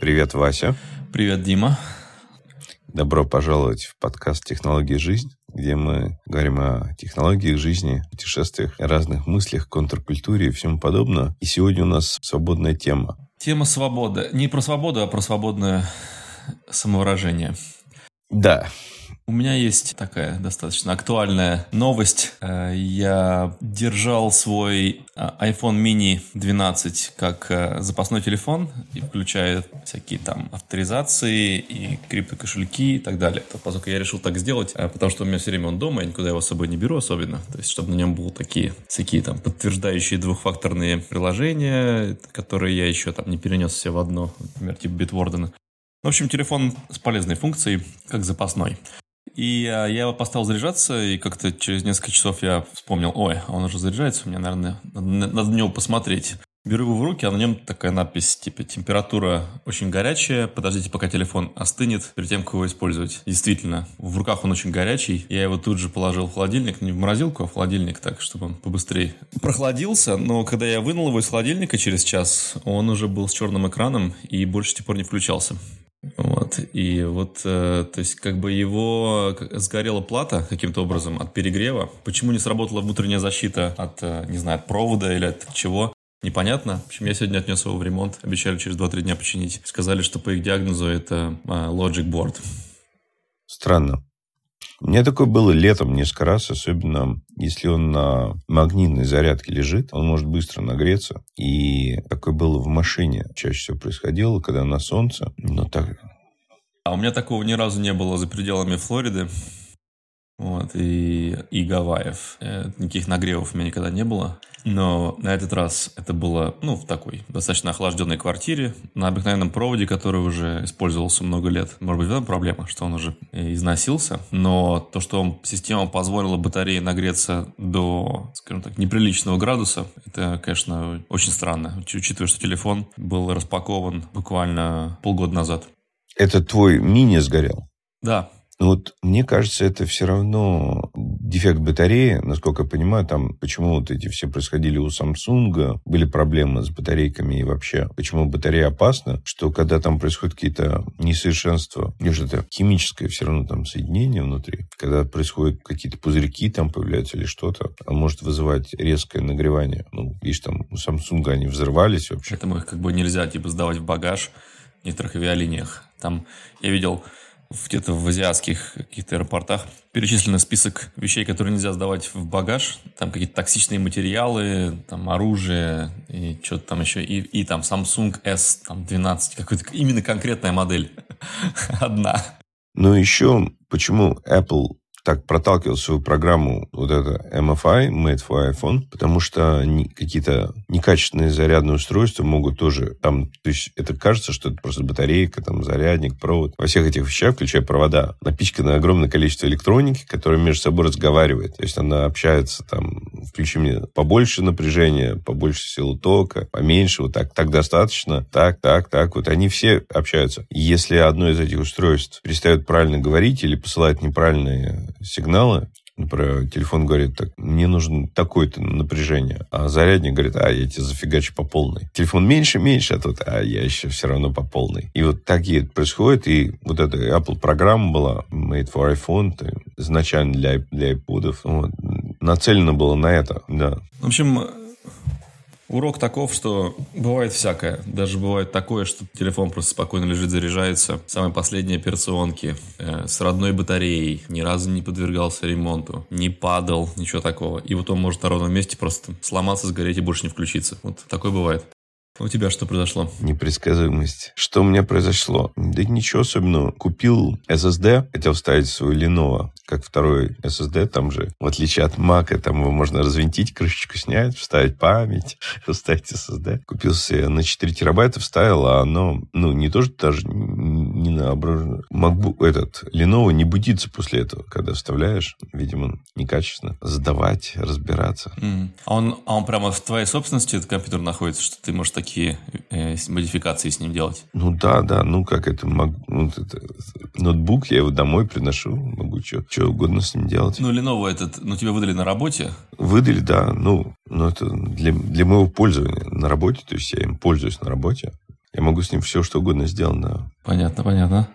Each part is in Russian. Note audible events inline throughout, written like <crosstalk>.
Привет, Вася. Привет, Дима. Добро пожаловать в подкаст «Технологии жизни», где мы говорим о технологиях жизни, путешествиях, разных мыслях, контркультуре и всему подобное. И сегодня у нас свободная тема. Тема свободы. Не про свободу, а про свободное самовыражение. Да, у меня есть такая достаточно актуальная новость. Э, я держал свой э, iPhone mini 12 как э, запасной телефон, и включая всякие там авторизации и криптокошельки и так далее. Поскольку я решил так сделать, потому что у меня все время он дома, я никуда его с собой не беру особенно. То есть, чтобы на нем были такие всякие там подтверждающие двухфакторные приложения, которые я еще там не перенес все в одно, например, типа Bitwarden. В общем, телефон с полезной функцией, как запасной. И а, я его поставил заряжаться, и как-то через несколько часов я вспомнил, ой, он уже заряжается, мне, наверное, надо, надо на него посмотреть. Беру его в руки, а на нем такая надпись, типа, температура очень горячая, подождите, пока телефон остынет, перед тем, как его использовать. Действительно, в руках он очень горячий, я его тут же положил в холодильник, не в морозилку, а в холодильник так, чтобы он побыстрее прохладился, но когда я вынул его из холодильника через час, он уже был с черным экраном и больше пор не включался. Вот, и вот, э, то есть, как бы его сгорела плата каким-то образом от перегрева. Почему не сработала внутренняя защита от, э, не знаю, от провода или от чего? Непонятно. В общем, я сегодня отнес его в ремонт. Обещали через 2-3 дня починить. Сказали, что по их диагнозу это э, Logic Board. Странно. У меня такое было летом несколько раз, особенно если он на магнитной зарядке лежит, он может быстро нагреться. И такое было в машине. Чаще всего происходило, когда на солнце. Но так... А у меня такого ни разу не было за пределами Флориды. Вот, и, и Гавайев. Э, никаких нагревов у меня никогда не было. Но на этот раз это было, ну, в такой достаточно охлажденной квартире, на обыкновенном проводе, который уже использовался много лет. Может быть, в этом проблема, что он уже износился. Но то, что система позволила батарее нагреться до, скажем так, неприличного градуса, это, конечно, очень странно, учитывая, что телефон был распакован буквально полгода назад. Это твой мини сгорел? Да, ну вот мне кажется, это все равно дефект батареи, насколько я понимаю, там почему вот эти все происходили у Samsung, были проблемы с батарейками и вообще, почему батарея опасна, что когда там происходят какие-то несовершенства, что это химическое все равно там соединение внутри, когда происходят какие-то пузырьки там появляются или что-то, а может вызывать резкое нагревание. Ну, видишь, там у Samsung они взрывались вообще. Поэтому их как бы нельзя типа сдавать в багаж в некоторых авиалиниях. Там я видел где-то в азиатских каких-то аэропортах перечислен список вещей, которые нельзя сдавать в багаж. Там какие-то токсичные материалы, там оружие и что-то там еще. И, и там Samsung S там 12, какая-то именно конкретная модель. <laughs> Одна. Ну, еще почему Apple так проталкивал свою программу вот это MFI, Made for iPhone, потому что какие-то некачественные зарядные устройства могут тоже там, то есть это кажется, что это просто батарейка, там зарядник, провод. Во всех этих вещах, включая провода, напичкано огромное количество электроники, которая между собой разговаривает. То есть она общается там, включи мне побольше напряжения, побольше силы тока, поменьше, вот так, так достаточно, так, так, так. Вот они все общаются. Если одно из этих устройств перестает правильно говорить или посылает неправильные сигналы. Например, телефон говорит, так, мне нужно такое-то напряжение. А зарядник говорит, а, я тебе зафигачу по полной. Телефон меньше, меньше, а тут, а я еще все равно по полной. И вот такие это происходит. И вот эта Apple программа была made for iPhone, изначально для, для iPod. Вот, нацелена была на это, да. В общем, Урок таков, что бывает всякое. Даже бывает такое, что телефон просто спокойно лежит, заряжается. Самые последние операционки э, с родной батареей. Ни разу не подвергался ремонту. Не падал, ничего такого. И вот он может на ровном месте просто сломаться, сгореть и больше не включиться. Вот такое бывает. У тебя что произошло? Непредсказуемость. Что у меня произошло? Да ничего особенного. Купил SSD, хотел вставить свой Lenovo, как второй SSD, там же, в отличие от Mac, там его можно развинтить, крышечку снять, вставить память, <laughs> вставить SSD. Купил себе на 4 терабайта, вставил, а оно, ну, не то, что даже не на оборудование. MacBook, этот, Lenovo не будится после этого, когда вставляешь, видимо, некачественно. Сдавать, разбираться. Mm. А, он, а он прямо в твоей собственности, этот компьютер находится, что ты можешь такие э, модификации с ним делать. Ну да, да, ну как это, ну, это ноутбук, я его домой приношу, могу что, что угодно с ним делать. Ну, Lenovo этот, ну, тебе выдали на работе? Выдали, да. Ну, ну это для, для моего пользования на работе, то есть я им пользуюсь на работе. Я могу с ним все, что угодно сделать, да. Понятно, понятно.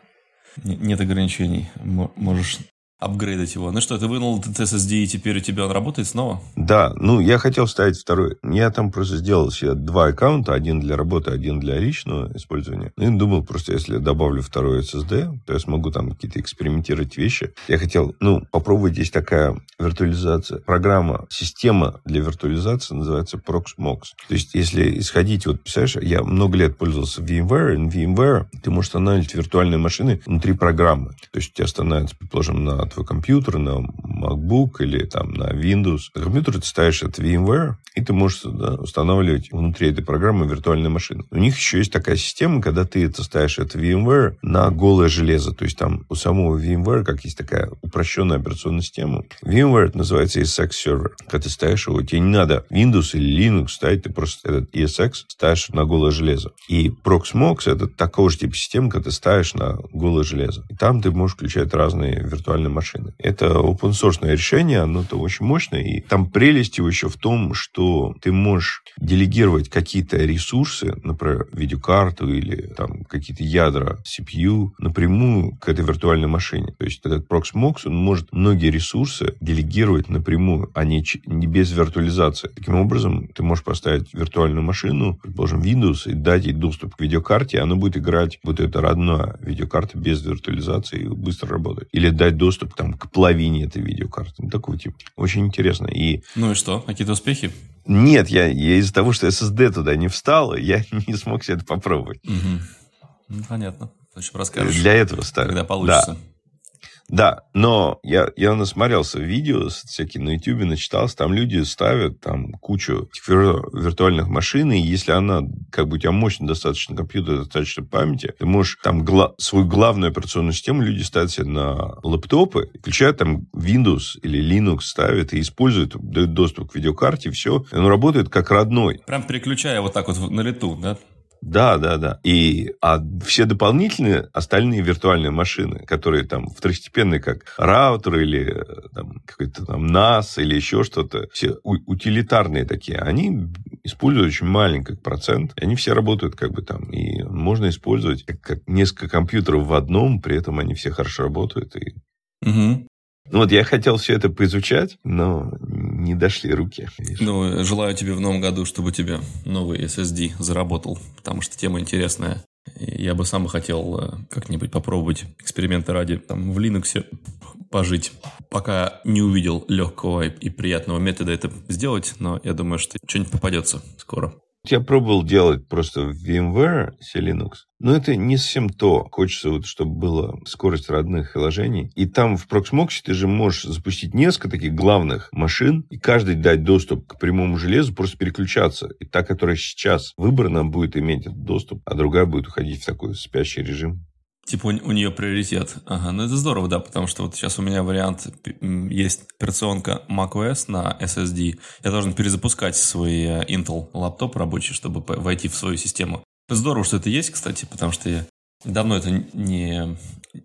Нет ограничений. Можешь апгрейдить его. Ну что, ты вынул этот SSD, и теперь у тебя он работает снова? Да, ну, я хотел вставить второй. Я там просто сделал себе два аккаунта, один для работы, один для личного использования. Ну, и думал, просто если я добавлю второй SSD, то я смогу там какие-то экспериментировать вещи. Я хотел, ну, попробовать, есть такая виртуализация. Программа, система для виртуализации называется Proxmox. То есть, если исходить, вот, представляешь, я много лет пользовался VMware, и VMware ты можешь устанавливать виртуальные машины внутри программы. То есть, у тебя становится, предположим, на твой компьютер, на MacBook или там на Windows. Компьютер ты ставишь это VMware, и ты можешь да, устанавливать внутри этой программы виртуальные машины. У них еще есть такая система, когда ты это ставишь это VMware на голое железо. То есть там у самого VMware, как есть такая упрощенная операционная система. VMware это называется ESX Server. Когда ты ставишь его, тебе не надо Windows или Linux ставить, ты просто этот ESX ставишь на голое железо. И Proxmox это такого же типа системы, когда ты ставишь на голое железо. И там ты можешь включать разные виртуальные машины. Это open source решение, оно-то очень мощное. И там прелесть его еще в том, что ты можешь делегировать какие-то ресурсы, например, видеокарту или там какие-то ядра CPU напрямую к этой виртуальной машине. То есть этот Proxmox, он может многие ресурсы делегировать напрямую, а не, не без виртуализации. Таким образом, ты можешь поставить виртуальную машину, предположим, Windows, и дать ей доступ к видеокарте, и она будет играть вот эта родная видеокарта без виртуализации и быстро работать. Или дать доступ там, к половине этой видеокарты. Ну, такой тип. Очень интересно. И... Ну и что? Какие-то успехи? Нет, я, я из-за того, что SSD туда не встал, я <laughs> не смог себе это попробовать. Угу. Ну, понятно. В общем, расскажешь. Для этого ставят. Когда получится. Да. Да, но я, я насмотрелся видео всякие на YouTube, начитался, там люди ставят там кучу виртуальных машин, и если она, как бы у тебя мощный достаточно компьютер, достаточно памяти, ты можешь там гла- свою главную операционную систему люди ставят себе на лэптопы, включают там Windows или Linux, ставят и используют, дают доступ к видеокарте, все, и он работает как родной. Прям переключая вот так вот на лету, да? Да, да, да. И, а все дополнительные остальные виртуальные машины, которые там второстепенные, как раутер или там, какой-то там NAS или еще что-то, все утилитарные такие, они используют очень маленький процент. И они все работают как бы там. И можно использовать как, как несколько компьютеров в одном, при этом они все хорошо работают. И... Угу. Ну вот я хотел все это поизучать, но не дошли руки. Видишь? Ну, желаю тебе в новом году, чтобы тебе новый SSD заработал, потому что тема интересная. Я бы сам хотел э, как-нибудь попробовать эксперименты ради там, в Linux пожить. Пока не увидел легкого и приятного метода это сделать, но я думаю, что что-нибудь попадется скоро. Я пробовал делать просто в VMware Linux, но это не совсем то. Хочется, вот, чтобы была скорость родных приложений. И там в Proxmox ты же можешь запустить несколько таких главных машин, и каждый дать доступ к прямому железу, просто переключаться. И та, которая сейчас выбрана, будет иметь этот доступ, а другая будет уходить в такой спящий режим. Типа у, нее приоритет. Ага, ну это здорово, да, потому что вот сейчас у меня вариант, есть операционка macOS на SSD. Я должен перезапускать свой э, Intel лаптоп рабочий, чтобы войти в свою систему. Здорово, что это есть, кстати, потому что я давно это не,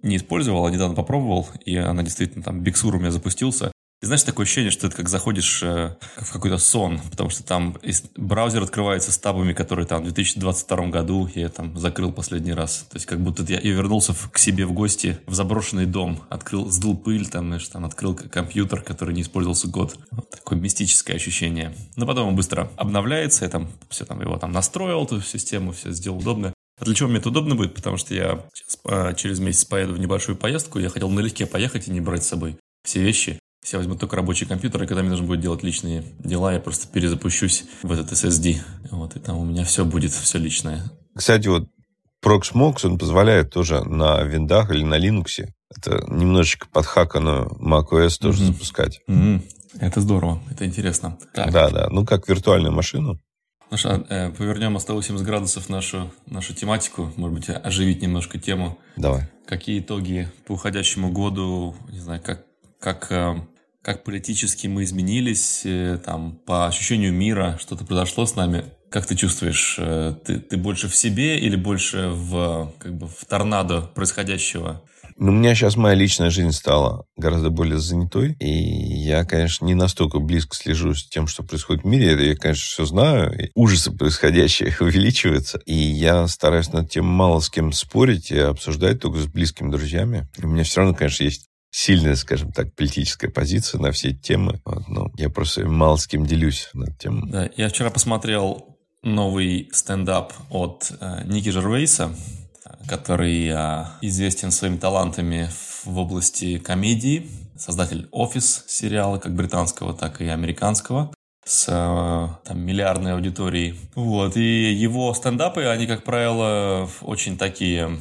не использовал, а недавно попробовал, и она действительно там Big Sur у меня запустился. И знаешь, такое ощущение, что ты как заходишь э, в какой-то сон, потому что там браузер открывается с табами, которые там в 2022 году я там закрыл последний раз. То есть как будто я, я вернулся в, к себе в гости в заброшенный дом, открыл, сдул пыль, там, знаешь, там открыл компьютер, который не использовался год. Вот такое мистическое ощущение. Но потом он быстро обновляется, я там все там его там настроил, эту систему, все сделал удобно. А для чего мне это удобно будет? Потому что я сейчас, а, через месяц поеду в небольшую поездку. Я хотел налегке поехать и не брать с собой все вещи. Я возьму только рабочий компьютер, и когда мне нужно будет делать личные дела, я просто перезапущусь в этот SSD. Вот, и там у меня все будет, все личное. Кстати, вот Proxmox, он позволяет тоже на виндах или на Linux это немножечко подхаканную macOS тоже mm-hmm. запускать. Mm-hmm. Это здорово, это интересно. Так. Да, да, ну как виртуальную машину. Ну что, э, повернем о 180 градусов нашу, нашу тематику, может быть, оживить немножко тему. Давай. Какие итоги по уходящему году, не знаю, как, как э, как политически мы изменились, э, там, по ощущению мира, что-то произошло с нами. Как ты чувствуешь, э, ты, ты больше в себе или больше в, как бы, в торнадо происходящего? Ну, у меня сейчас моя личная жизнь стала гораздо более занятой, и я, конечно, не настолько близко слежу с тем, что происходит в мире. Я, конечно, все знаю, и ужасы происходящие <laughs> увеличиваются, и я стараюсь над тем мало с кем спорить и обсуждать только с близкими друзьями. У меня все равно, конечно, есть сильная, скажем так, политическая позиция на все темы. Вот, но я просто мало с кем делюсь над тем. Да, я вчера посмотрел новый стендап от э, Ники Жервейса, который э, известен своими талантами в области комедии, создатель «Офис» сериала, как британского, так и американского с э, там, миллиардной аудиторией. Вот. И его стендапы, они, как правило, очень такие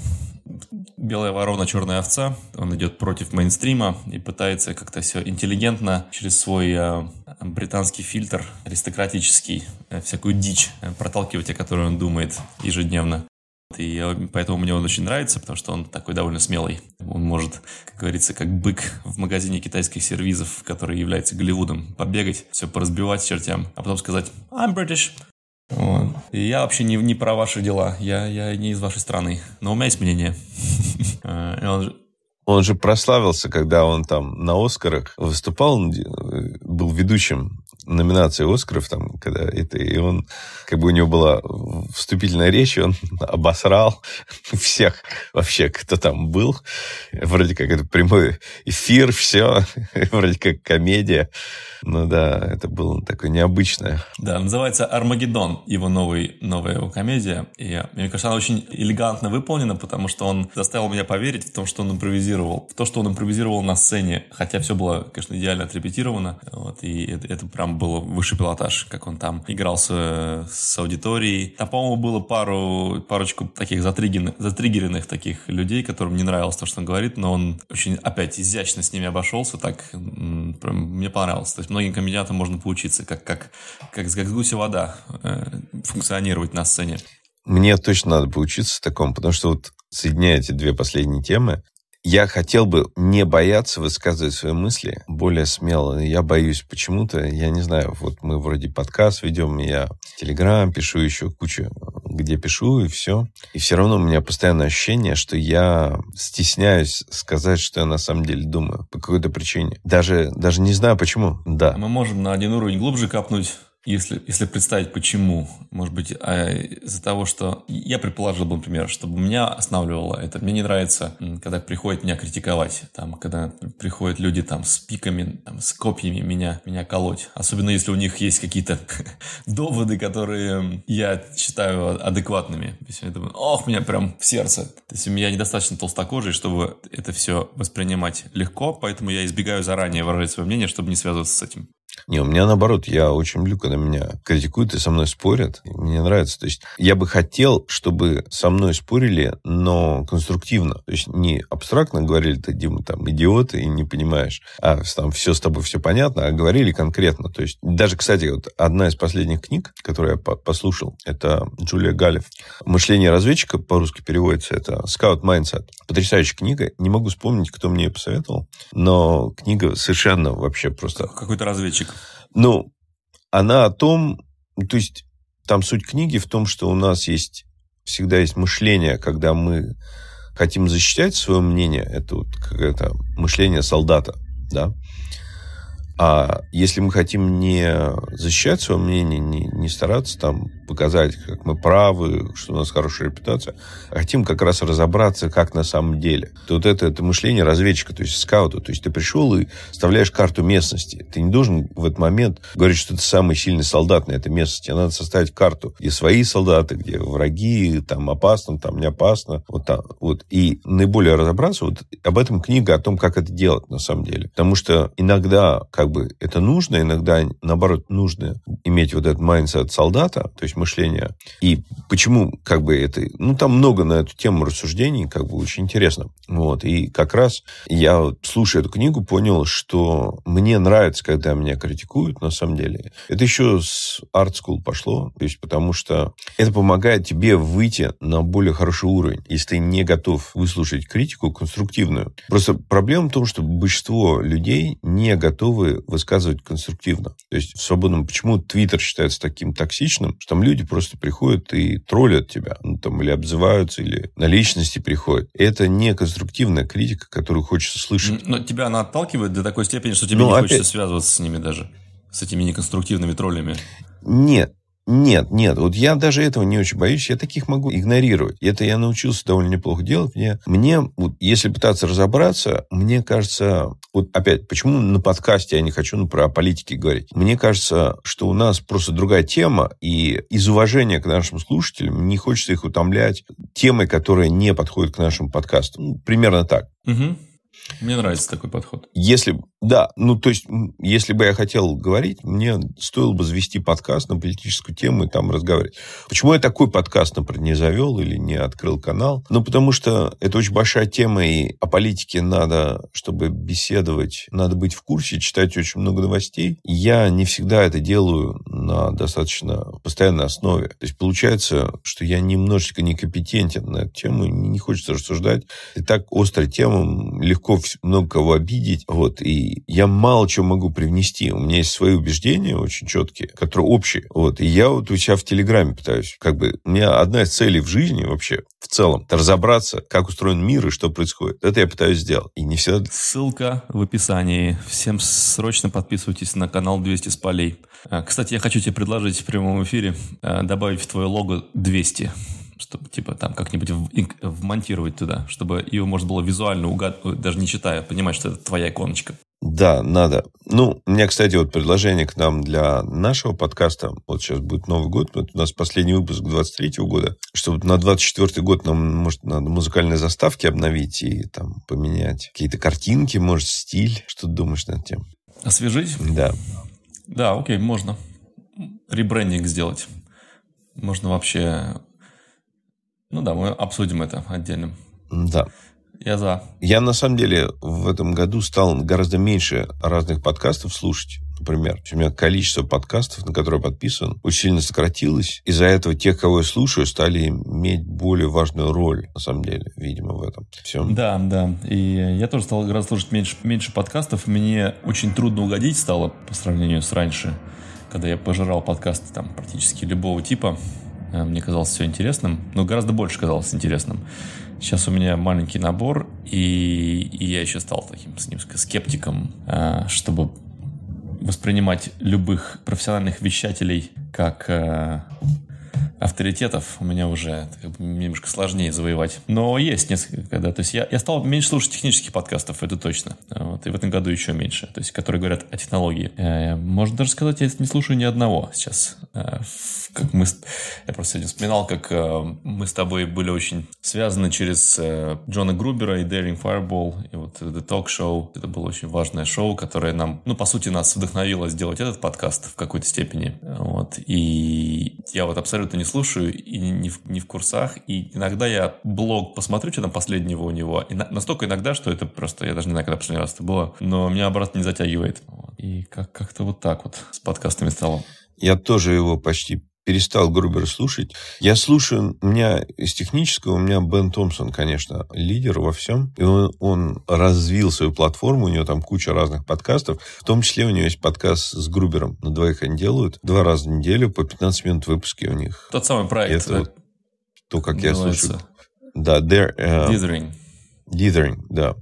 белая ворона, черная овца. Он идет против мейнстрима и пытается как-то все интеллигентно через свой э, британский фильтр, аристократический, э, всякую дичь э, проталкивать, о которой он думает ежедневно. И поэтому мне он очень нравится, потому что он такой довольно смелый. Он может, как говорится, как бык в магазине китайских сервизов, который является Голливудом, побегать, все поразбивать чертям, а потом сказать «I'm British». Вот. И я вообще не, не про ваши дела, я, я не из вашей страны, но у меня есть мнение. <laughs> Он он же прославился, когда он там на Оскарах выступал, он был ведущим номинации Оскаров, там, когда это, и он, как бы у него была вступительная речь, и он <laughs> обосрал <laughs> всех вообще, кто там был. Вроде как это прямой эфир, все, <laughs> вроде как комедия. Ну да, это было такое необычное. Да, называется «Армагеддон», его новый, новая его комедия. И мне кажется, она очень элегантно выполнена, потому что он заставил меня поверить в том, что он импровизировал. В то, что он импровизировал на сцене. Хотя все было, конечно, идеально отрепетировано. Вот, и это, это прям было высший пилотаж, как он там играл с, с аудиторией. Там, по-моему, было пару, парочку таких затригеренных, затригеренных таких людей, которым не нравилось то, что он говорит, но он очень, опять, изящно с ними обошелся, так прям мне понравилось. То есть многим комедиантам можно поучиться, как, как, как, как с гуся вода э, функционировать на сцене. Мне точно надо поучиться такому, потому что вот соединяя эти две последние темы, я хотел бы не бояться высказывать свои мысли более смело. Я боюсь почему-то, я не знаю, вот мы вроде подкаст ведем, я Телеграм пишу, еще кучу, где пишу, и все. И все равно у меня постоянное ощущение, что я стесняюсь сказать, что я на самом деле думаю по какой-то причине. Даже, даже не знаю почему, да. Мы можем на один уровень глубже капнуть если, если представить, почему, может быть, а, из-за того, что я предположил например, чтобы меня останавливало это. Мне не нравится, когда приходят меня критиковать, там, когда приходят люди там с пиками, там, с копьями меня, меня колоть. Особенно если у них есть какие-то <laughs> доводы, которые я считаю адекватными. То есть я думаю, ох, меня прям в сердце. То есть меня недостаточно толстокожий, чтобы это все воспринимать легко, поэтому я избегаю заранее выражать свое мнение, чтобы не связываться с этим. Не, у меня наоборот, я очень люблю, когда меня критикуют и со мной спорят. Мне нравится. То есть я бы хотел, чтобы со мной спорили, но конструктивно. То есть не абстрактно говорили, ты, Дима, там, идиот, и не понимаешь, а там все с тобой все понятно, а говорили конкретно. То есть даже, кстати, вот одна из последних книг, которую я послушал, это Джулия Галев. «Мышление разведчика» по-русски переводится, это «Scout Mindset». Потрясающая книга. Не могу вспомнить, кто мне ее посоветовал, но книга совершенно вообще просто... Какой-то разведчик. Ну, она о том, то есть там суть книги в том, что у нас есть всегда есть мышление, когда мы хотим защищать свое мнение, это вот какое-то мышление солдата, да, а если мы хотим не защищать свое мнение, не, не стараться там показать, как мы правы, что у нас хорошая репутация, а хотим как раз разобраться, как на самом деле, то вот это, это мышление разведчика, то есть скаута. То есть ты пришел и составляешь карту местности. Ты не должен в этот момент говорить, что ты самый сильный солдат на этой местности. Тебе надо составить карту, где свои солдаты, где враги, там опасно, там не опасно. Вот, там, вот. И наиболее разобраться, вот об этом книга, о том, как это делать на самом деле. Потому что иногда, как бы это нужно, иногда, наоборот, нужно иметь вот этот mindset солдата, то есть мышление. И почему, как бы, это... Ну, там много на эту тему рассуждений, как бы, очень интересно. Вот. И как раз я, слушая эту книгу, понял, что мне нравится, когда меня критикуют, на самом деле. Это еще с Art School пошло, то есть потому что это помогает тебе выйти на более хороший уровень, если ты не готов выслушать критику конструктивную. Просто проблема в том, что большинство людей не готовы высказывать конструктивно. То есть в свободном... Почему Твиттер считается таким токсичным? Что там люди просто приходят и троллят тебя. Ну, там, или обзываются, или на личности приходят. Это не конструктивная критика, которую хочется слышать. Но тебя она отталкивает до такой степени, что тебе ну, не опять... хочется связываться с ними даже. С этими неконструктивными троллями. Нет, нет, нет, вот я даже этого не очень боюсь, я таких могу игнорировать. Это я научился довольно неплохо делать. Мне, мне вот, если пытаться разобраться, мне кажется, вот опять, почему на подкасте я не хочу ну, про политики говорить? Мне кажется, что у нас просто другая тема, и из уважения к нашим слушателям не хочется их утомлять темой, которая не подходит к нашим подкастам. Ну, примерно так. Угу. Мне нравится такой подход. Если, да, ну, то есть, если бы я хотел говорить, мне стоило бы завести подкаст на политическую тему и там разговаривать. Почему я такой подкаст, например, не завел или не открыл канал? Ну, потому что это очень большая тема, и о политике надо, чтобы беседовать, надо быть в курсе, читать очень много новостей. Я не всегда это делаю на достаточно постоянной основе. То есть, получается, что я немножечко некомпетентен на эту тему, не хочется рассуждать. И так острая тема, легко много кого обидеть. Вот. И я мало чего могу привнести. У меня есть свои убеждения очень четкие, которые общие. Вот. И я вот у себя в Телеграме пытаюсь. Как бы у меня одна из целей в жизни вообще, в целом, это разобраться, как устроен мир и что происходит. Это я пытаюсь сделать. И не всегда... Ссылка в описании. Всем срочно подписывайтесь на канал 200 с полей. А, кстати, я хочу тебе предложить в прямом эфире а, добавить в твое лого 200 чтобы типа там как-нибудь вмонтировать туда, чтобы ее можно было визуально угадывать, даже не читая, понимать, что это твоя иконочка. Да, надо. Ну, у меня, кстати, вот предложение к нам для нашего подкаста. Вот сейчас будет Новый год. Вот у нас последний выпуск 23 года. Чтобы на 24 год нам, может, надо музыкальные заставки обновить и там поменять какие-то картинки, может, стиль. Что ты думаешь на эту тему? Освежить? Да. Да, окей, можно. Ребрендинг сделать. Можно вообще ну да, мы обсудим это отдельно. Да. Я за. Я, на самом деле, в этом году стал гораздо меньше разных подкастов слушать. Например, у меня количество подкастов, на которые я подписан, очень сильно сократилось. Из-за этого тех, кого я слушаю, стали иметь более важную роль, на самом деле, видимо, в этом всем. Да, да. И я тоже стал гораздо слушать меньше, меньше подкастов. Мне очень трудно угодить стало по сравнению с раньше, когда я пожирал подкасты там практически любого типа. Э, мне казалось все интересным, но гораздо больше казалось интересным. Сейчас у меня маленький набор, и, и я еще стал таким с ним скептиком, э, чтобы воспринимать любых профессиональных вещателей как э, авторитетов у меня уже немножко сложнее завоевать. Но есть несколько, когда... То есть я, я стал меньше слушать технических подкастов, это точно. Вот, и в этом году еще меньше. То есть, которые говорят о технологии. Э, можно даже сказать, я не слушаю ни одного сейчас. Э, как мы... Я просто сегодня вспоминал, как э, мы с тобой были очень связаны через э, Джона Грубера и Daring Fireball, и вот The Talk Show. Это было очень важное шоу, которое нам, ну, по сути, нас вдохновило сделать этот подкаст в какой-то степени. Вот. И я вот абсолютно не слушаю и не в, не в курсах. И иногда я блог посмотрю, что там последнего у него. И на, настолько иногда, что это просто, я даже не знаю, когда последний раз это было, но меня обратно не затягивает. И как- как-то вот так вот с подкастами стало. Я тоже его почти перестал Грубер слушать. Я слушаю, у меня из технического, у меня Бен Томпсон, конечно, лидер во всем. И он, он развил свою платформу, у него там куча разных подкастов. В том числе у него есть подкаст с Грубером. На двоих они делают. Два раза в неделю по 15 минут выпуски у них. Тот самый проект. Это вот то, как я слушаю. Да, there, uh, Dithering. Dithering, да.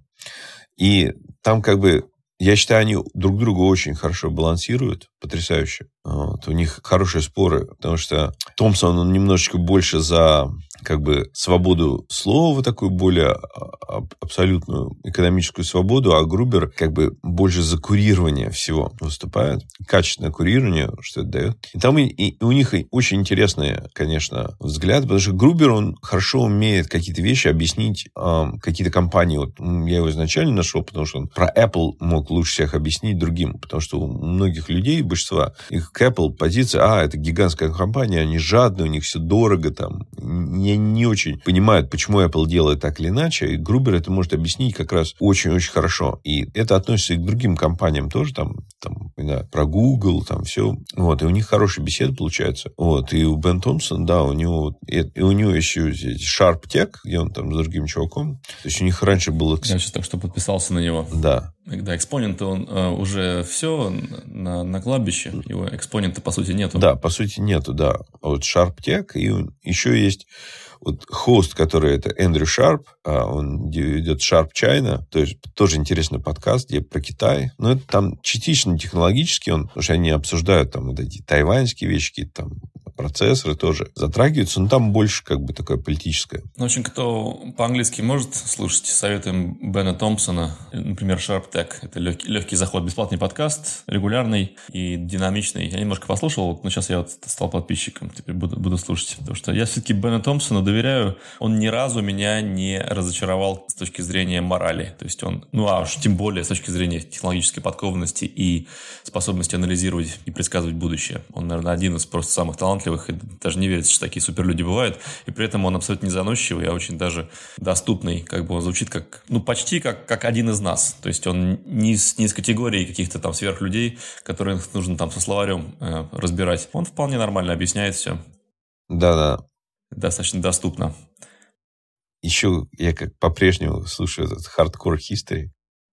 И там как бы я считаю, они друг друга очень хорошо балансируют, потрясающе. Вот. У них хорошие споры, потому что Томпсон, он немножечко больше за как бы свободу слова, такую более а, абсолютную экономическую свободу, а Грубер как бы больше за курирование всего выступает. Качественное курирование, что это дает. И там и, и у них очень интересные, конечно, взгляды, потому что Грубер, он хорошо умеет какие-то вещи объяснить, э, какие-то компании. Вот я его изначально нашел, потому что он про Apple мог лучше всех объяснить другим, потому что у многих людей, большинства, их Apple позиция, а, это гигантская компания, они жадные, у них все дорого, там, не не очень понимают, почему Apple делает так или иначе. И Грубер это может объяснить как раз очень-очень хорошо. И это относится и к другим компаниям тоже, там, там да, про Google, там все. Вот, и у них хорошая беседа получается. Вот, и у Бен Томпсон, да, у него, и, и у него еще Sharp Tech, где он там с другим чуваком. То есть у них раньше было... Я сейчас так что подписался на него. Да. Да, экспонент он э, уже все на, на кладбище. Его экспонента, по сути, нету. Да, по сути, нету, да. Вот Sharp Tech, и еще есть вот хост, который это Эндрю Шарп, а он ведет Sharp China, то есть тоже интересный подкаст, где про Китай. Но это там частично технологически он, потому что они обсуждают там вот эти тайваньские вещи, какие-то там процессоры тоже затрагиваются, но там больше как бы такое политическое. Ну, в общем, кто по-английски может слушать, советуем Бена Томпсона, например, Sharp Tech. Это легкий, легкий заход, бесплатный подкаст, регулярный и динамичный. Я немножко послушал, но сейчас я вот стал подписчиком, теперь буду, буду слушать. Потому что я все-таки Бена Томпсона доверяю. Он ни разу меня не разочаровал с точки зрения морали. То есть он, ну а уж тем более с точки зрения технологической подкованности и способности анализировать и предсказывать будущее. Он, наверное, один из просто самых талантливых талантливых, и даже не верится, что такие суперлюди бывают, и при этом он абсолютно не заносчивый, а очень даже доступный, как бы он звучит как, ну, почти как, как один из нас, то есть он не из, не из категории каких-то там сверхлюдей, которых нужно там со словарем э, разбирать, он вполне нормально объясняет все. Да-да. Достаточно доступно. Еще я как по-прежнему слушаю этот хардкор history.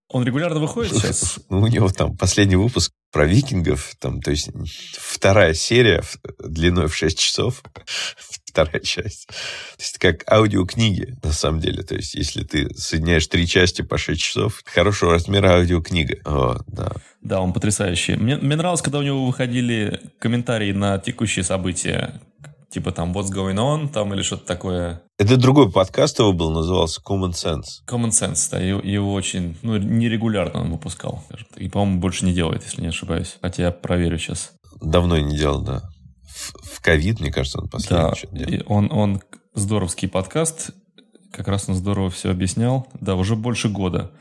Он регулярно выходит <laughs> сейчас? У него там последний выпуск про викингов, там, то есть вторая серия длиной в 6 часов, <laughs> вторая часть. То есть как аудиокниги, на самом деле. То есть если ты соединяешь три части по 6 часов, хорошего размера аудиокнига. О, да. Да, он потрясающий. Мне, мне нравилось, когда у него выходили комментарии на текущие события, типа там What's Going On, там или что-то такое. Это другой подкаст его был, назывался Common Sense. Common Sense, да, его, его очень, ну, нерегулярно он выпускал. И, по-моему, больше не делает, если не ошибаюсь. Хотя я проверю сейчас. Давно не делал, да. В ковид, мне кажется, он последний да, делал. Он, он здоровский подкаст, как раз он здорово все объяснял. Да, уже больше года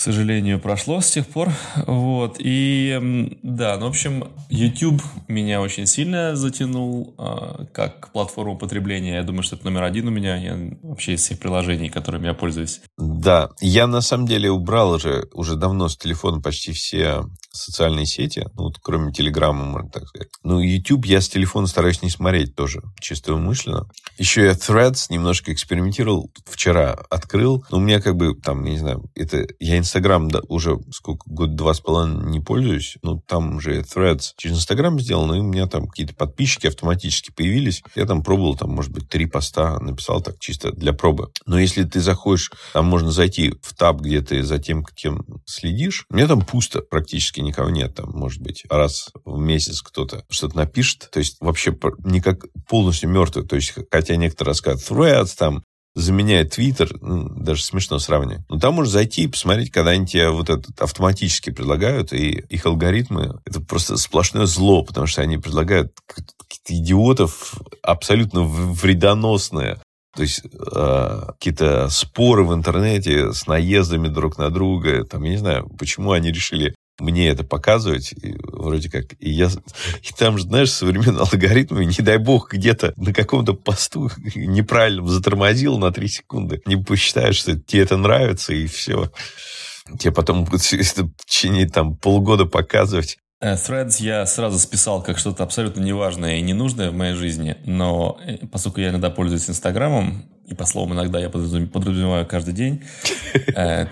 к сожалению, прошло с тех пор. Вот. И да, ну, в общем, YouTube меня очень сильно затянул э, как платформу потребления. Я думаю, что это номер один у меня. Я вообще из всех приложений, которыми я пользуюсь. Да, я на самом деле убрал уже, уже давно с телефона почти все социальные сети, ну, вот, кроме Телеграма, можно так сказать. Ну, YouTube я с телефона стараюсь не смотреть тоже, чисто умышленно. Еще я Threads немножко экспериментировал, вчера открыл. Но у меня как бы там, не знаю, это я Инстаграм да, уже сколько, год два с половиной не пользуюсь. Ну, там же Threads через Инстаграм сделано, и у меня там какие-то подписчики автоматически появились. Я там пробовал, там, может быть, три поста написал так чисто для пробы. Но если ты заходишь, там можно зайти в таб, где ты за тем, кем следишь. У меня там пусто практически никого нет. Там, может быть, раз в месяц кто-то что-то напишет. То есть вообще никак полностью мертвый. То есть, хотя некоторые рассказывают, Threads там заменяет Твиттер, ну, даже смешно сравнивать. Но там можно зайти и посмотреть, когда они тебе вот этот автоматически предлагают, и их алгоритмы, это просто сплошное зло, потому что они предлагают каких-то идиотов абсолютно вредоносные. То есть э, какие-то споры в интернете с наездами друг на друга. Там, я не знаю, почему они решили мне это показывать, и вроде как, и я, и там же, знаешь, современные алгоритмы, не дай бог, где-то на каком-то посту <laughs> неправильно затормозил на 3 секунды, не посчитаешь, что тебе это нравится, и все. Тебе потом будут это в течение там полгода показывать. Э, Threads я сразу списал как что-то абсолютно неважное и ненужное в моей жизни, но э, поскольку я иногда пользуюсь Инстаграмом, и по словам иногда я подразумеваю каждый день, <laughs> э,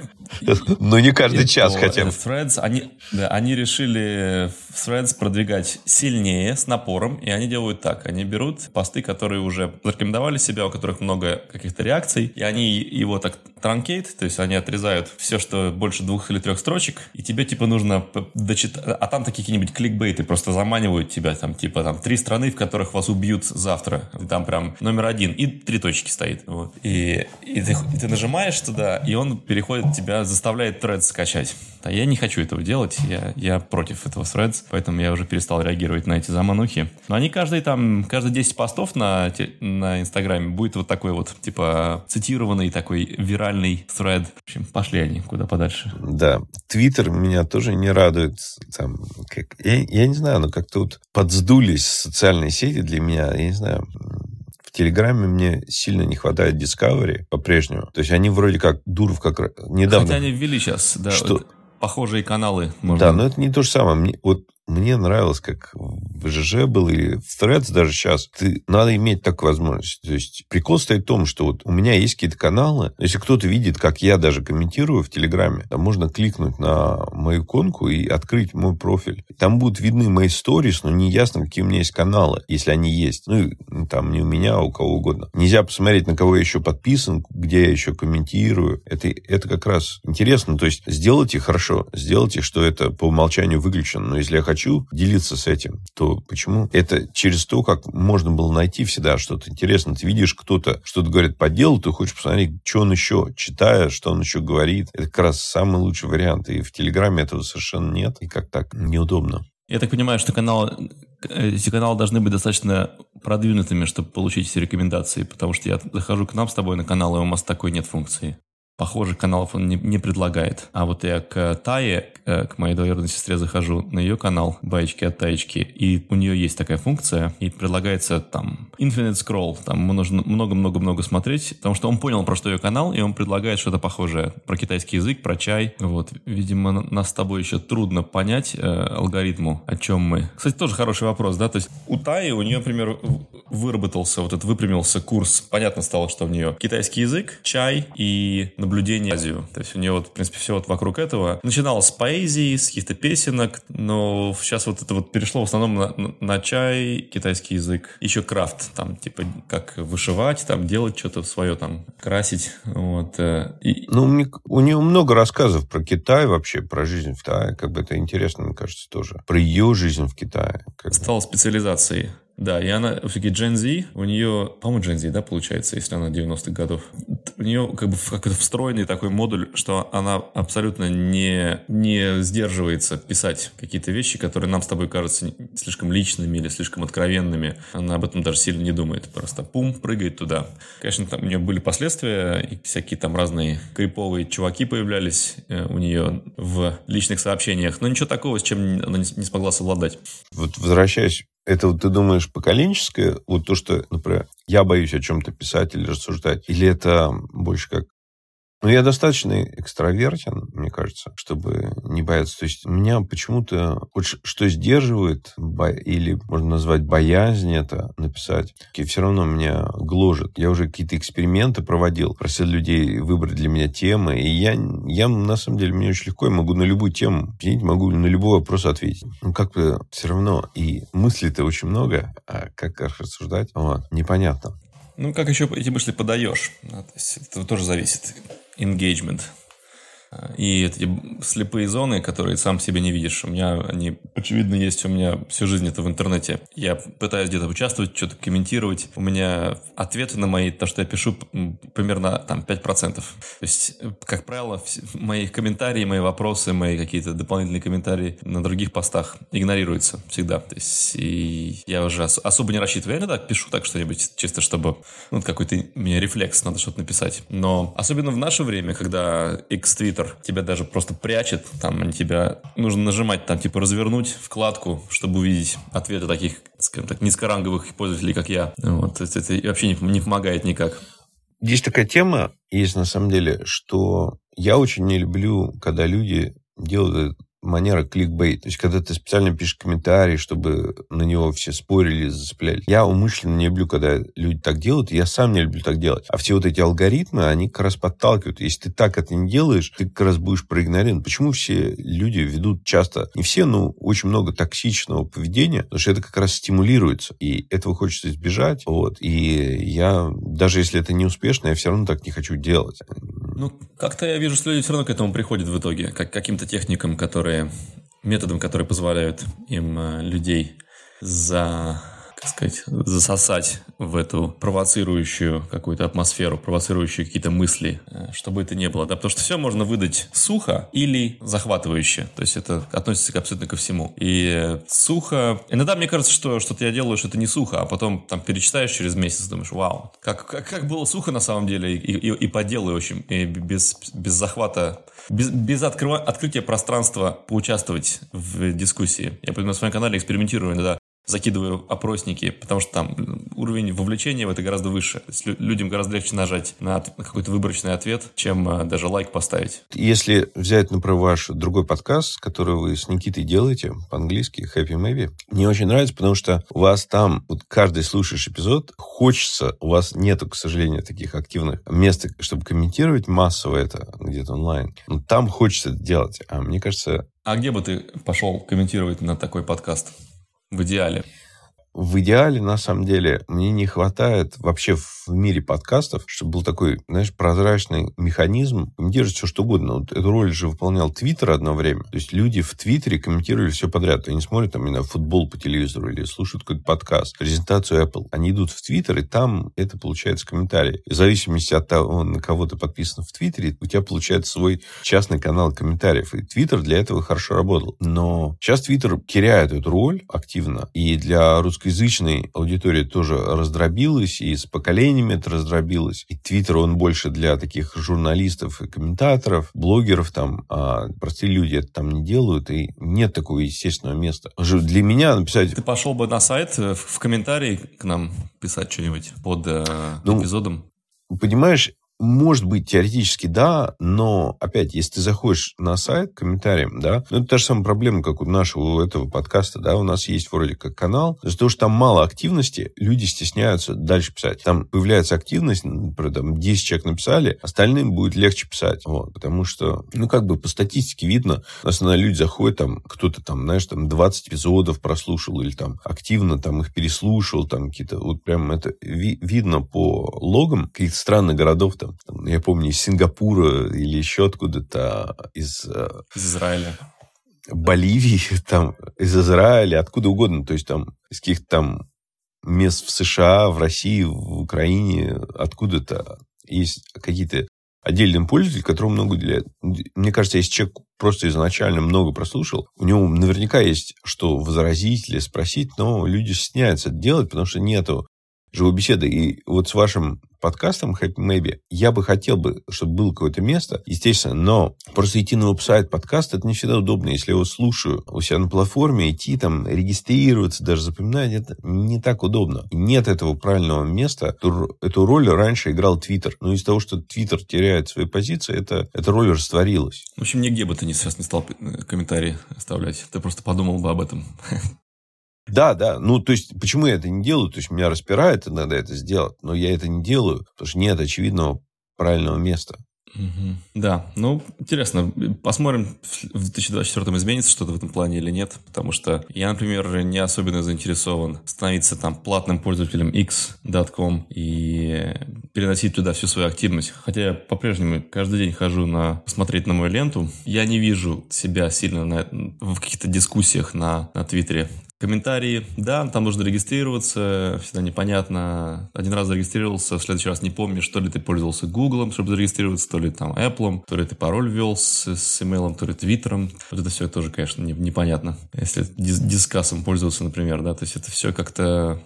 ну, не каждый час хотя бы. Threads, они, да, они решили Threads продвигать сильнее, с напором, и они делают так. Они берут посты, которые уже зарекомендовали себя, у которых много каких-то реакций, и они его так транкейт, то есть они отрезают все, что больше двух или трех строчек, и тебе, типа, нужно дочитать, а там такие какие-нибудь кликбейты просто заманивают тебя, там, типа, там, три страны, в которых вас убьют завтра, и там прям номер один, и три точки стоит, вот. И, и, ты, и ты нажимаешь туда, и он переходит тебя заставляет Threads скачать. А я не хочу этого делать, я, я против этого Threads, поэтому я уже перестал реагировать на эти заманухи. Но они каждый там, каждые 10 постов на, на Инстаграме будет вот такой вот, типа, цитированный такой виральный thread. В общем, пошли они куда подальше. Да, Твиттер меня тоже не радует. Там, как, я, я не знаю, но как-то вот подсдулись социальные сети для меня, я не знаю, в Телеграме мне сильно не хватает Discovery по-прежнему. То есть они вроде как Дуров как недавно... Хотя они ввели сейчас, да, что... похожие каналы. Можно... Да, но это не то же самое. Мне, вот мне нравилось, как в ЖЖ был и в Threads даже сейчас. Ты, надо иметь такую возможность. То есть прикол стоит в том, что вот у меня есть какие-то каналы. Если кто-то видит, как я даже комментирую в Телеграме, там можно кликнуть на мою иконку и открыть мой профиль. Там будут видны мои сторис, но не ясно, какие у меня есть каналы, если они есть. Ну, там не у меня, а у кого угодно. Нельзя посмотреть, на кого я еще подписан, где я еще комментирую. Это, это как раз интересно. То есть сделайте хорошо, сделайте, что это по умолчанию выключено. Но если я хочу делиться с этим, то почему? Это через то, как можно было найти всегда что-то интересное. Ты видишь, кто-то что-то говорит по делу, ты хочешь посмотреть, что он еще, читая, что он еще говорит. Это как раз самый лучший вариант. И в Телеграме этого совершенно нет. И как так неудобно. Я так понимаю, что каналы, эти каналы должны быть достаточно продвинутыми, чтобы получить эти рекомендации, потому что я захожу к нам с тобой на канал, и у нас такой нет функции похожих каналов он не, не предлагает. А вот я к Тае, э, к моей двоюродной сестре захожу на ее канал «Баечки от Таечки», и у нее есть такая функция, и предлагается там Infinite Scroll, там нужно много-много-много смотреть, потому что он понял, про что ее канал, и он предлагает что-то похожее про китайский язык, про чай. Вот, видимо, нас с тобой еще трудно понять э, алгоритму, о чем мы. Кстати, тоже хороший вопрос, да, то есть у Таи, у нее, например, выработался, вот этот выпрямился курс, понятно стало, что у нее китайский язык, чай и наблюдение Азию. То есть у нее вот, в принципе, все вот вокруг этого. Начиналось с поэзии, с каких-то песенок, но сейчас вот это вот перешло в основном на, на чай, китайский язык. Еще крафт, там, типа, как вышивать, там, делать что-то свое, там, красить. Вот. Э, и... Ну, у нее много рассказов про Китай вообще, про жизнь в Китае. Как бы это интересно, мне кажется, тоже. Про ее жизнь в Китае. Стала специализацией. Да, и она все-таки Gen Z, у нее, по-моему, Gen Z, да, получается, если она 90-х годов. У нее как бы какой-то встроенный такой модуль, что она абсолютно не, не сдерживается писать какие-то вещи, которые нам с тобой кажутся слишком личными или слишком откровенными. Она об этом даже сильно не думает. Просто пум, прыгает туда. Конечно, там у нее были последствия, и всякие там разные криповые чуваки появлялись э, у нее в личных сообщениях, но ничего такого, с чем она не смогла совладать. Вот возвращаясь это вот ты думаешь поколенческое, вот то, что, например, я боюсь о чем-то писать или рассуждать, или это больше как ну, я достаточно экстравертен, мне кажется, чтобы не бояться. То есть меня почему-то вот что сдерживает, или можно назвать боязнь это написать, и все равно меня гложет. Я уже какие-то эксперименты проводил, просил людей выбрать для меня темы, и я, я на самом деле, мне очень легко, я могу на любую тему, извините, могу на любой вопрос ответить. Ну, как бы все равно, и мыслей-то очень много, а как рассуждать, вот, непонятно. Ну, как еще эти мысли подаешь? Есть это тоже зависит engagement. И эти слепые зоны, которые сам себе не видишь, у меня они, очевидно, есть у меня всю жизнь это в интернете. Я пытаюсь где-то участвовать, что-то комментировать. У меня ответы на мои, то, что я пишу, примерно там 5%. То есть, как правило, мои комментарии, мои вопросы, мои какие-то дополнительные комментарии на других постах игнорируются всегда. То есть, и я уже особо не рассчитываю. Я иногда пишу так что-нибудь, чисто чтобы, ну, какой-то у меня рефлекс, надо что-то написать. Но особенно в наше время, когда X-твит Twitter тебя даже просто прячет, там тебя нужно нажимать, там типа развернуть вкладку, чтобы увидеть ответы таких, скажем так, низкоранговых пользователей, как я. Вот, это, это вообще не, не помогает никак. Есть такая тема, есть на самом деле, что я очень не люблю, когда люди делают манера кликбейт. То есть, когда ты специально пишешь комментарий, чтобы на него все спорили, зацепляли. Я умышленно не люблю, когда люди так делают, я сам не люблю так делать. А все вот эти алгоритмы, они как раз подталкивают. Если ты так это не делаешь, ты как раз будешь проигнорирован. Почему все люди ведут часто, не все, но очень много токсичного поведения, потому что это как раз стимулируется, и этого хочется избежать. Вот. И я, даже если это не успешно, я все равно так не хочу делать. Ну, как-то я вижу, что люди все равно к этому приходят в итоге, как каким-то техникам, которые которые позволяют им э, людей за как сказать, засосать в эту провоцирующую какую-то атмосферу, провоцирующую какие-то мысли, э, чтобы это не было. Да? Потому что все можно выдать сухо или захватывающе. То есть это относится абсолютно ко всему. И сухо... Иногда мне кажется, что что-то я делаю, что это не сухо, а потом там перечитаешь через месяц, думаешь, вау, как, как, как было сухо на самом деле, и, и, и по делу очень, и без, без захвата без, без открыва, открытия пространства поучаствовать в дискуссии. Я на своем канале экспериментирую иногда закидываю опросники, потому что там уровень вовлечения в это гораздо выше. То есть людям гораздо легче нажать на какой-то выборочный ответ, чем э, даже лайк поставить. Если взять, например, ваш другой подкаст, который вы с Никитой делаете по-английски, Happy Maybe, мне очень нравится, потому что у вас там, вот каждый слушаешь эпизод, хочется, у вас нету, к сожалению, таких активных мест, чтобы комментировать массово это где-то онлайн. Но там хочется это делать. А мне кажется... А где бы ты пошел комментировать на такой подкаст? В идеале в идеале, на самом деле, мне не хватает вообще в мире подкастов, чтобы был такой, знаешь, прозрачный механизм комментировать все, что угодно. Вот эту роль же выполнял Твиттер одно время. То есть люди в Твиттере комментировали все подряд. Они смотрят там, на футбол по телевизору или слушают какой-то подкаст, презентацию Apple. Они идут в Твиттер, и там это получается комментарий. И в зависимости от того, на кого ты подписан в Твиттере, у тебя получается свой частный канал комментариев. И Твиттер для этого хорошо работал. Но сейчас Твиттер теряет эту роль активно. И для русской русскоязычной аудитория тоже раздробилась, и с поколениями это раздробилось. И Твиттер, он больше для таких журналистов и комментаторов, блогеров там, а простые люди это там не делают, и нет такого естественного места. Для меня написать... Ты пошел бы на сайт э, в комментарии к нам писать что-нибудь под э, ну, эпизодом? Понимаешь, может быть, теоретически да, но, опять, если ты заходишь на сайт комментарием, да, ну, это та же самая проблема, как у нашего у этого подкаста, да, у нас есть вроде как канал, из-за того, что там мало активности, люди стесняются дальше писать. Там появляется активность, например, там 10 человек написали, остальным будет легче писать, вот, потому что, ну, как бы по статистике видно, на люди заходят, там, кто-то там, знаешь, там 20 эпизодов прослушал или там активно там их переслушал, там какие-то, вот прям это ви- видно по логам каких-то странных городов, там, там, я помню, из Сингапура или еще откуда-то, из... Э, из Израиля. Боливии, <laughs> там, из Израиля, откуда угодно. То есть там из каких-то там мест в США, в России, в Украине, откуда-то есть какие-то отдельные пользователи, которому много уделяют. Мне кажется, если человек просто изначально много прослушал, у него наверняка есть что возразить или спросить, но люди стесняются это делать, потому что нету живой беседы. И вот с вашим подкастом Happy Maybe я бы хотел бы, чтобы было какое-то место, естественно, но просто идти на веб-сайт подкаста, это не всегда удобно. Если я его слушаю у себя на платформе, идти там, регистрироваться, даже запоминать, это не так удобно. нет этого правильного места. Эту, роль раньше играл Твиттер. Но из-за того, что Твиттер теряет свои позиции, это, эта роль растворилась. В общем, нигде бы ты не, сейчас не стал э, комментарии оставлять. Ты просто подумал бы об этом. <laughs> Да, да. Ну, то есть, почему я это не делаю? То есть, меня распирает иногда это сделать, но я это не делаю, потому что нет очевидного правильного места. Угу. Да, ну, интересно. Посмотрим, в 2024 изменится что-то в этом плане или нет. Потому что я, например, не особенно заинтересован становиться там платным пользователем x.com и переносить туда всю свою активность. Хотя я по-прежнему каждый день хожу на посмотреть на мою ленту. Я не вижу себя сильно на, в каких-то дискуссиях на, на Твиттере. Комментарии, да, там нужно регистрироваться, всегда непонятно. Один раз зарегистрировался, в следующий раз не помнишь, то ли ты пользовался Гуглом, чтобы зарегистрироваться, то ли там Apple, то ли ты пароль ввел с, с email, то ли Твиттером. Вот это все тоже, конечно, не, непонятно. Если дис дискассом пользоваться, например, да, то есть это все как-то...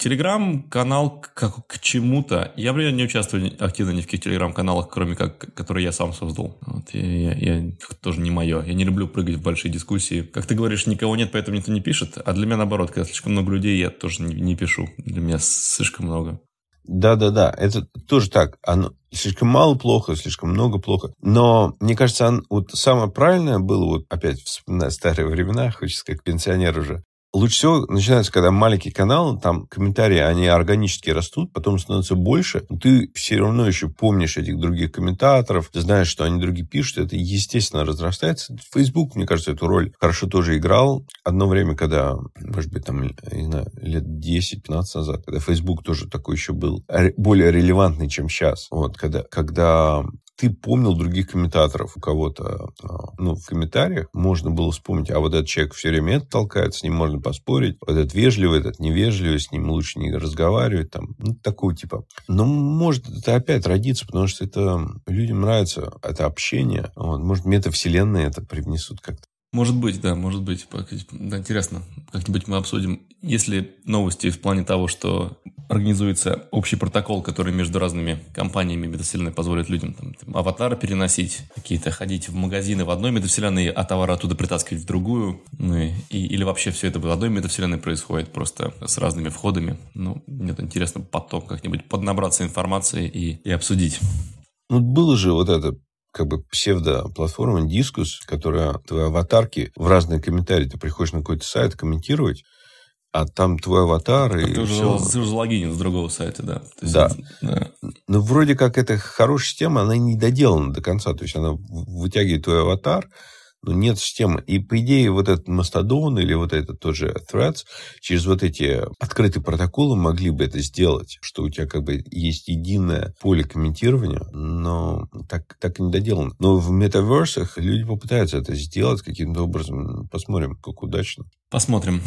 Телеграм-канал как к чему-то. Я, например, не участвую активно ни в каких телеграм-каналах, кроме как, которые я сам создал. Вот, я, я, я тоже не мое. Я не люблю прыгать в большие дискуссии. Как ты говоришь, никого нет, поэтому никто не пишет. А для меня наоборот, когда слишком много людей, я тоже не, не пишу. Для меня слишком много. Да-да-да, это тоже так. Оно слишком мало плохо, слишком много плохо. Но, мне кажется, он, вот самое правильное было, вот опять вспоминая старые времена, хочется как пенсионер уже, Лучше всего начинается, когда маленький канал, там комментарии, они органически растут, потом становится больше, ты все равно еще помнишь этих других комментаторов, ты знаешь, что они другие пишут, это естественно разрастается. Facebook, мне кажется, эту роль хорошо тоже играл. Одно время, когда, может быть, там, не знаю, лет 10-15 назад, когда Facebook тоже такой еще был более релевантный, чем сейчас. Вот, когда, когда ты помнил других комментаторов у кого-то, а, ну, в комментариях, можно было вспомнить, а вот этот человек все время это толкает, с ним можно поспорить, вот этот вежливый, этот невежливый, с ним лучше не разговаривать, там, ну, такого типа. Но может это опять родиться, потому что это людям нравится это общение, вот, может метавселенные это привнесут как-то. Может быть, да, может быть. Да, интересно. Как-нибудь мы обсудим. Если новости в плане того, что организуется общий протокол, который между разными компаниями метавселенной позволит людям там, там, аватары переносить, какие-то ходить в магазины в одной метавселенной, а товары оттуда притаскивать в другую. Ну, и, или вообще все это в одной метавселенной происходит, просто с разными входами. Ну, мне интересно потом как-нибудь поднабраться информации и, и обсудить. Ну, было же вот это как бы псевдо-платформа Дискус, которая твои аватарки в разные комментарии. Ты приходишь на какой-то сайт комментировать, а там твой аватар и ты уже, все. Ты уже логинил с другого сайта, да. есть, да. да. Ну, вроде как это хорошая система, она не доделана до конца. То есть, она вытягивает твой аватар, но нет системы. И, по идее, вот этот Мастодон или вот этот тоже Threads через вот эти открытые протоколы могли бы это сделать, что у тебя как бы есть единое поле комментирования, но так, так и не доделано. Но в метаверсах люди попытаются это сделать каким-то образом. Посмотрим, как удачно. Посмотрим.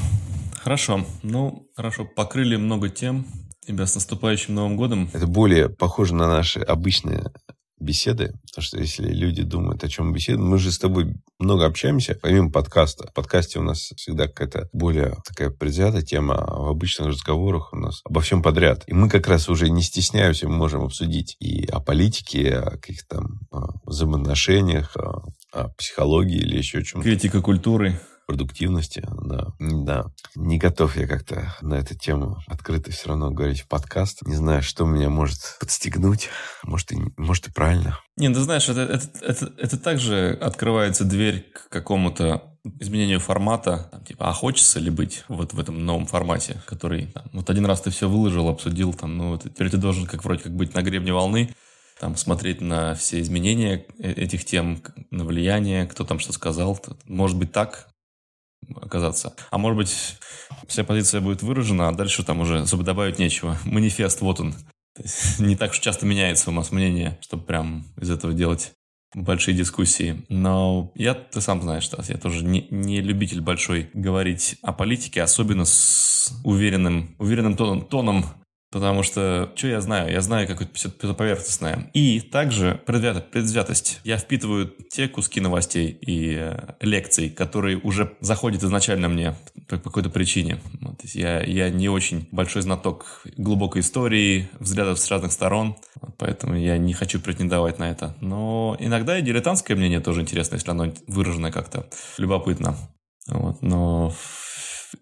Хорошо. Ну, хорошо. Покрыли много тем. Тебя с наступающим Новым годом. Это более похоже на наши обычные беседы, потому что если люди думают, о чем беседуем, мы же с тобой много общаемся, помимо подкаста. В подкасте у нас всегда какая-то более такая предвзятая тема, а в обычных разговорах у нас обо всем подряд. И мы как раз уже не стесняемся, мы можем обсудить и о политике, о каких-то взаимоотношениях, о, о психологии или еще чем-то. Критика культуры продуктивности, да. Да. Не готов я как-то на эту тему открыто все равно говорить в подкаст. Не знаю, что меня может подстегнуть. Может, и, может, и правильно. Не, ты знаешь, это, это, это, это также открывается дверь к какому-то изменению формата, там, типа, а хочется ли быть вот в этом новом формате, который, там, вот один раз ты все выложил, обсудил, там, ну, вот, теперь ты должен как вроде как быть на гребне волны, там смотреть на все изменения э, этих тем, на влияние, кто там что сказал. Может быть так, оказаться. А может быть, вся позиция будет выражена, а дальше там уже особо добавить нечего. <laughs> Манифест, вот он. Есть, <laughs> не так уж часто меняется у нас мнение, чтобы прям из этого делать большие дискуссии. Но я, ты сам знаешь, Стас, я тоже не, не любитель большой говорить о политике, особенно с уверенным, уверенным тоном, тоном Потому что, что я знаю? Я знаю какое-то поверхностное. И также предвзято, предвзятость. Я впитываю те куски новостей и э, лекций, которые уже заходят изначально мне по какой-то причине. Вот, я, я не очень большой знаток глубокой истории, взглядов с разных сторон, вот, поэтому я не хочу претендовать на это. Но иногда и дилетантское мнение тоже интересно, если оно выражено как-то любопытно. Вот, но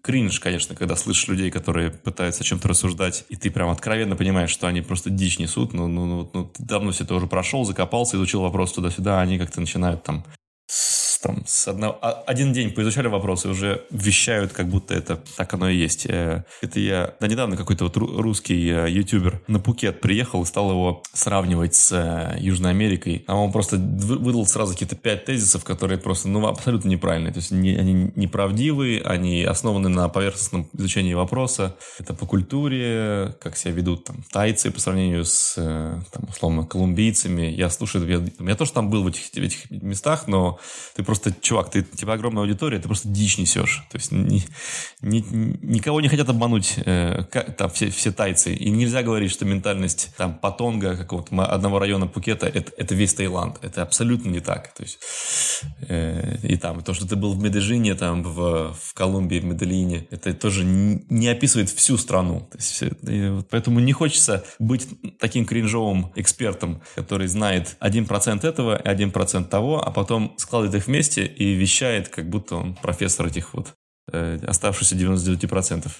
кринж, конечно, когда слышишь людей, которые пытаются о чем-то рассуждать, и ты прям откровенно понимаешь, что они просто дичь несут, ну, ну, ну, ну давно все это уже прошел, закопался, изучил вопрос туда-сюда, они как-то начинают там там с одного, а, один день поизучали вопросы, уже вещают, как будто это так оно и есть. Э, это я, да, недавно какой-то вот русский э, ютубер на Пукет приехал и стал его сравнивать с э, Южной Америкой. А он просто выдал сразу какие-то пять тезисов, которые просто, ну, абсолютно неправильные. То есть не, они неправдивые, они основаны на поверхностном изучении вопроса. Это по культуре, как себя ведут там тайцы по сравнению с, там, условно, колумбийцами. Я слушаю, я, я тоже там был в этих, в этих местах, но ты просто, чувак, ты, тебя огромная аудитория, ты просто дичь несешь. То есть ни, ни, никого не хотят обмануть э, как, там, все, все тайцы. И нельзя говорить, что ментальность там Патонга, какого-то одного района Пукета, это, это весь Таиланд. Это абсолютно не так. То есть, э, и там, то, что ты был в Медежине, там, в, в Колумбии, в Медельине, это тоже не, не описывает всю страну. То есть, все, и, поэтому не хочется быть таким кринжовым экспертом, который знает 1% этого и 1% того, а потом складывает их вместе месте и вещает, как будто он профессор этих вот э, оставшихся 99%.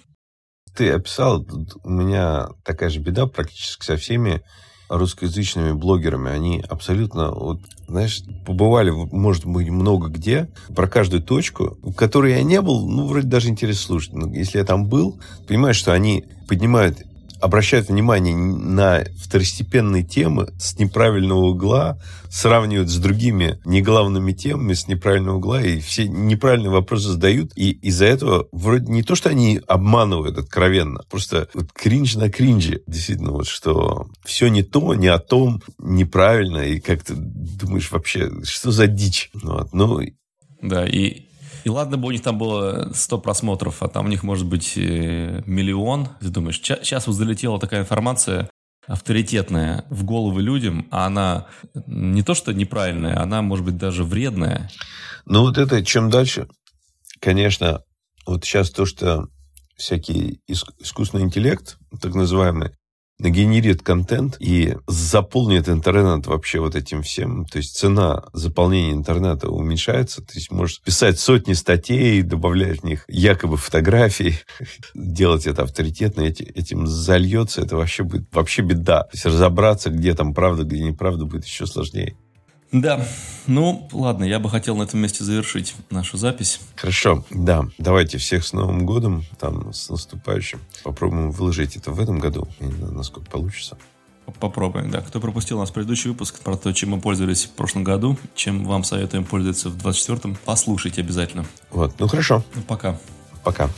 Ты описал, у меня такая же беда практически со всеми русскоязычными блогерами. Они абсолютно, вот, знаешь, побывали, может быть, много где, про каждую точку, в которой я не был, ну, вроде даже интересно слушать. Но если я там был, понимаешь, что они поднимают обращают внимание на второстепенные темы с неправильного угла, сравнивают с другими неглавными темами с неправильного угла, и все неправильные вопросы задают. И из-за этого вроде не то, что они обманывают откровенно, просто вот кринж на кринже. Действительно, вот что все не то, не о том, неправильно, и как ты думаешь вообще, что за дичь? Вот. Ну, да, и и ладно бы у них там было 100 просмотров, а там у них может быть э, миллион. Ты думаешь, сейчас вот залетела такая информация, авторитетная в головы людям, а она не то что неправильная, она может быть даже вредная. Ну вот это чем дальше, конечно, вот сейчас то, что всякий искусственный интеллект, так называемый, нагенерит контент и заполнит интернет вообще вот этим всем. То есть цена заполнения интернета уменьшается. То есть можешь писать сотни статей, добавлять в них якобы фотографии, <laughs> делать это авторитетно, этим зальется. Это вообще будет вообще беда. То есть разобраться, где там правда, где неправда, будет еще сложнее. Да, ну ладно, я бы хотел на этом месте завершить нашу запись. Хорошо, да, давайте всех с Новым годом, там, с наступающим. Попробуем выложить это в этом году, насколько получится. Попробуем, да. Кто пропустил у нас предыдущий выпуск про то, чем мы пользовались в прошлом году, чем вам советуем пользоваться в 24-м, послушайте обязательно. Вот, ну хорошо. Ну, пока. Пока.